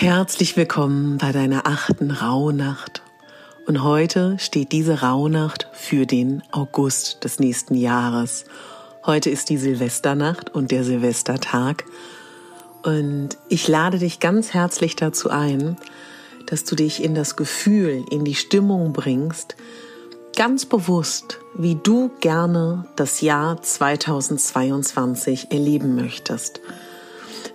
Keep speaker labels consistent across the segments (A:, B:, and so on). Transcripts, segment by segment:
A: Herzlich willkommen bei deiner achten Rauhnacht. Und heute steht diese Rauhnacht für den August des nächsten Jahres. Heute ist die Silvesternacht und der Silvestertag. Und ich lade dich ganz herzlich dazu ein, dass du dich in das Gefühl, in die Stimmung bringst, ganz bewusst, wie du gerne das Jahr 2022 erleben möchtest.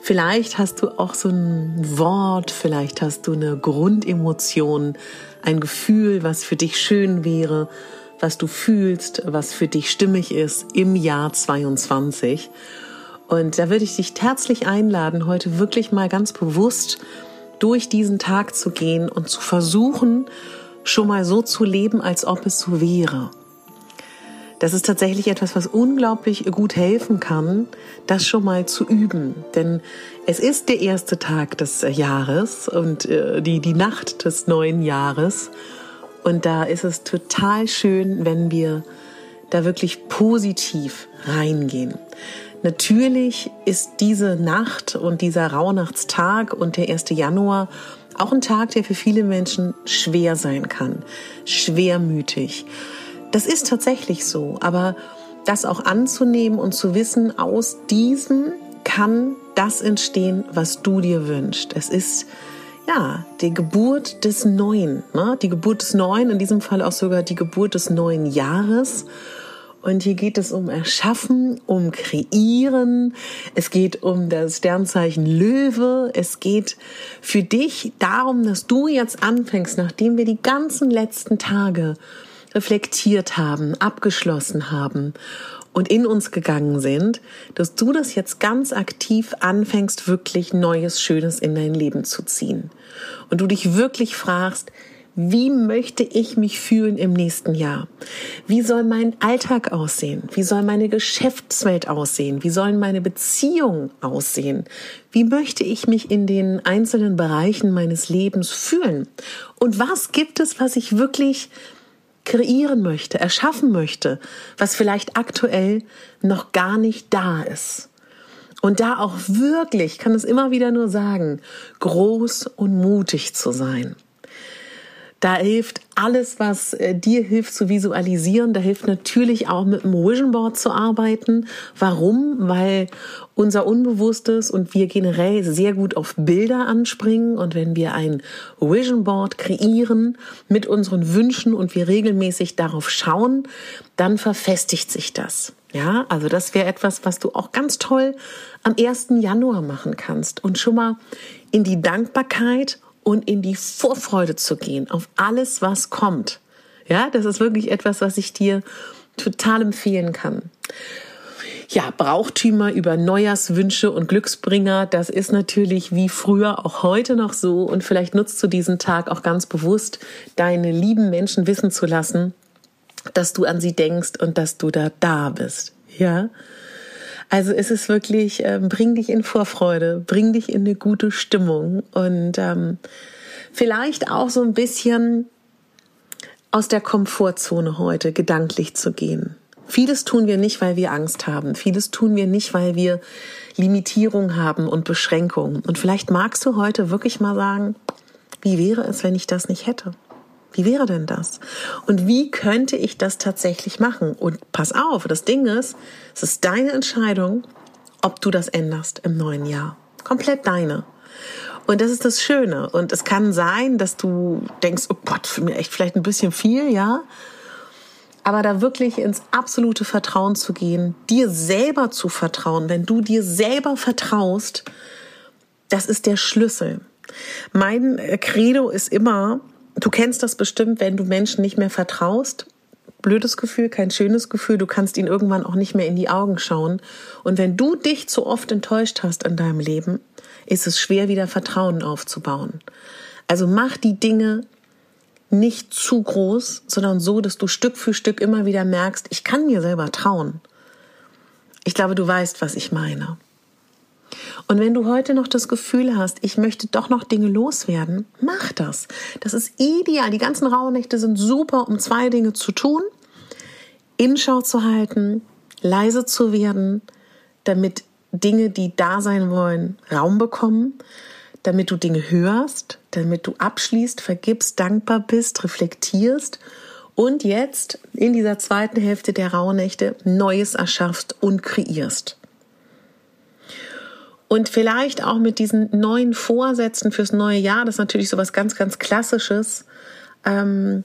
A: Vielleicht hast du auch so ein Wort, vielleicht hast du eine Grundemotion, ein Gefühl, was für dich schön wäre, was du fühlst, was für dich stimmig ist im Jahr 22. Und da würde ich dich herzlich einladen, heute wirklich mal ganz bewusst durch diesen Tag zu gehen und zu versuchen, schon mal so zu leben, als ob es so wäre. Das ist tatsächlich etwas, was unglaublich gut helfen kann, das schon mal zu üben. Denn es ist der erste Tag des Jahres und äh, die, die Nacht des neuen Jahres. Und da ist es total schön, wenn wir da wirklich positiv reingehen. Natürlich ist diese Nacht und dieser Rauhnachtstag und der 1. Januar auch ein Tag, der für viele Menschen schwer sein kann, schwermütig. Das ist tatsächlich so, aber das auch anzunehmen und zu wissen, aus diesem kann das entstehen, was du dir wünschst. Es ist ja die Geburt des Neuen, ne? die Geburt des Neuen, in diesem Fall auch sogar die Geburt des neuen Jahres. Und hier geht es um Erschaffen, um Kreieren. Es geht um das Sternzeichen Löwe. Es geht für dich darum, dass du jetzt anfängst, nachdem wir die ganzen letzten Tage reflektiert haben, abgeschlossen haben und in uns gegangen sind, dass du das jetzt ganz aktiv anfängst, wirklich Neues, Schönes in dein Leben zu ziehen. Und du dich wirklich fragst, wie möchte ich mich fühlen im nächsten Jahr? Wie soll mein Alltag aussehen? Wie soll meine Geschäftswelt aussehen? Wie sollen meine Beziehungen aussehen? Wie möchte ich mich in den einzelnen Bereichen meines Lebens fühlen? Und was gibt es, was ich wirklich kreieren möchte, erschaffen möchte, was vielleicht aktuell noch gar nicht da ist. Und da auch wirklich, kann es immer wieder nur sagen, groß und mutig zu sein. Da hilft alles, was äh, dir hilft zu visualisieren. Da hilft natürlich auch mit dem Vision Board zu arbeiten. Warum? Weil unser Unbewusstes und wir generell sehr gut auf Bilder anspringen. Und wenn wir ein Vision Board kreieren mit unseren Wünschen und wir regelmäßig darauf schauen, dann verfestigt sich das. Ja, also das wäre etwas, was du auch ganz toll am 1. Januar machen kannst und schon mal in die Dankbarkeit und in die Vorfreude zu gehen auf alles, was kommt. Ja, das ist wirklich etwas, was ich dir total empfehlen kann. Ja, Brauchtümer über Neujahrswünsche und Glücksbringer, das ist natürlich wie früher auch heute noch so. Und vielleicht nutzt du diesen Tag auch ganz bewusst, deine lieben Menschen wissen zu lassen, dass du an sie denkst und dass du da da bist. Ja, also es ist wirklich, äh, bring dich in Vorfreude, bring dich in eine gute Stimmung und ähm, vielleicht auch so ein bisschen aus der Komfortzone heute gedanklich zu gehen. Vieles tun wir nicht, weil wir Angst haben. Vieles tun wir nicht, weil wir Limitierung haben und Beschränkungen. Und vielleicht magst du heute wirklich mal sagen, wie wäre es, wenn ich das nicht hätte? Wie wäre denn das? Und wie könnte ich das tatsächlich machen? Und pass auf, das Ding ist, es ist deine Entscheidung, ob du das änderst im neuen Jahr. Komplett deine. Und das ist das Schöne. Und es kann sein, dass du denkst, oh Gott, für mich echt vielleicht ein bisschen viel, ja. Aber da wirklich ins absolute Vertrauen zu gehen, dir selber zu vertrauen, wenn du dir selber vertraust, das ist der Schlüssel. Mein Credo ist immer, Du kennst das bestimmt, wenn du Menschen nicht mehr vertraust, blödes Gefühl, kein schönes Gefühl. Du kannst ihn irgendwann auch nicht mehr in die Augen schauen. Und wenn du dich zu oft enttäuscht hast in deinem Leben, ist es schwer, wieder Vertrauen aufzubauen. Also mach die Dinge nicht zu groß, sondern so, dass du Stück für Stück immer wieder merkst, ich kann mir selber trauen. Ich glaube, du weißt, was ich meine. Und wenn du heute noch das Gefühl hast, ich möchte doch noch Dinge loswerden, mach das. Das ist ideal. Die ganzen Rauhnächte sind super, um zwei Dinge zu tun. Inschau zu halten, leise zu werden, damit Dinge, die da sein wollen, Raum bekommen, damit du Dinge hörst, damit du abschließt, vergibst, dankbar bist, reflektierst und jetzt in dieser zweiten Hälfte der Rauhnächte Neues erschaffst und kreierst. Und vielleicht auch mit diesen neuen Vorsätzen fürs neue Jahr, das ist natürlich so was ganz, ganz Klassisches. Ähm,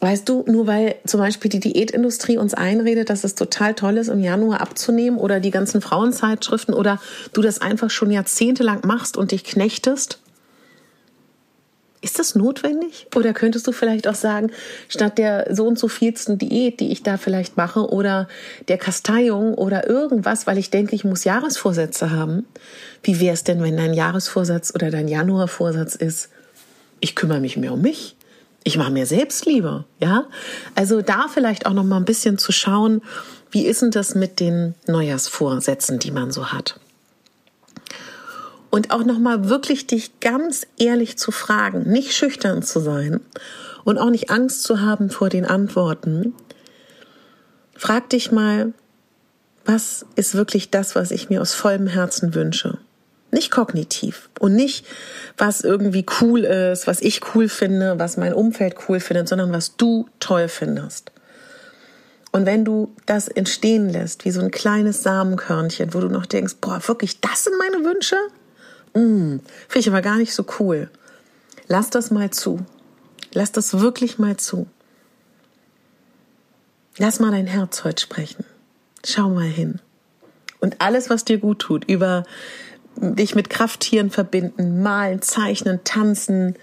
A: weißt du, nur weil zum Beispiel die Diätindustrie uns einredet, dass es total toll ist, im Januar abzunehmen oder die ganzen Frauenzeitschriften oder du das einfach schon jahrzehntelang machst und dich knechtest, ist das notwendig? Oder könntest du vielleicht auch sagen, statt der so und so vielsten Diät, die ich da vielleicht mache, oder der Kasteiung oder irgendwas, weil ich denke, ich muss Jahresvorsätze haben, wie wäre es denn, wenn dein Jahresvorsatz oder dein Januarvorsatz ist, ich kümmere mich mehr um mich? Ich mache mir Selbstliebe, ja? Also da vielleicht auch noch mal ein bisschen zu schauen, wie ist denn das mit den Neujahrsvorsätzen, die man so hat? Und auch nochmal wirklich dich ganz ehrlich zu fragen, nicht schüchtern zu sein und auch nicht Angst zu haben vor den Antworten. Frag dich mal, was ist wirklich das, was ich mir aus vollem Herzen wünsche? Nicht kognitiv und nicht, was irgendwie cool ist, was ich cool finde, was mein Umfeld cool findet, sondern was du toll findest. Und wenn du das entstehen lässt, wie so ein kleines Samenkörnchen, wo du noch denkst, boah, wirklich, das sind meine Wünsche? Mm, Finde ich aber gar nicht so cool. Lass das mal zu. Lass das wirklich mal zu. Lass mal dein Herz heute sprechen. Schau mal hin. Und alles, was dir gut tut, über dich mit Krafttieren verbinden, malen, zeichnen, tanzen,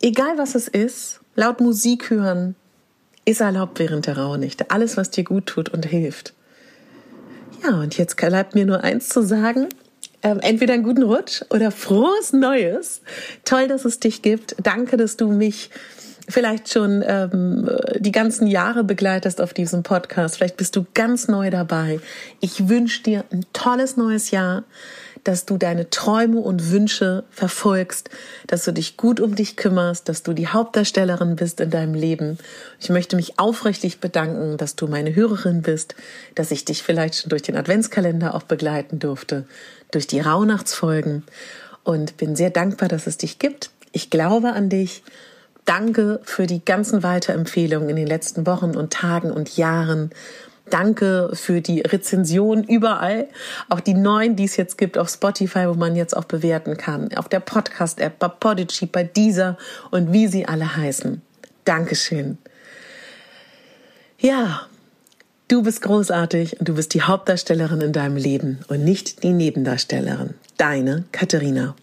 A: egal was es ist, laut Musik hören, ist erlaubt während der Rauhnächte. Alles, was dir gut tut und hilft. Ja, und jetzt bleibt mir nur eins zu sagen ähm, entweder einen guten Rutsch oder frohes Neues. Toll, dass es dich gibt. Danke, dass du mich vielleicht schon ähm, die ganzen Jahre begleitest auf diesem Podcast. Vielleicht bist du ganz neu dabei. Ich wünsche dir ein tolles neues Jahr dass du deine Träume und Wünsche verfolgst, dass du dich gut um dich kümmerst, dass du die Hauptdarstellerin bist in deinem Leben. Ich möchte mich aufrichtig bedanken, dass du meine Hörerin bist, dass ich dich vielleicht schon durch den Adventskalender auch begleiten durfte, durch die Rauhnachtsfolgen und bin sehr dankbar, dass es dich gibt. Ich glaube an dich. Danke für die ganzen Weiterempfehlungen in den letzten Wochen und Tagen und Jahren. Danke für die Rezension überall. Auch die neuen, die es jetzt gibt auf Spotify, wo man jetzt auch bewerten kann. Auf der Podcast-App, bei Podigy, bei dieser und wie sie alle heißen. Dankeschön. Ja, du bist großartig und du bist die Hauptdarstellerin in deinem Leben und nicht die Nebendarstellerin. Deine Katharina.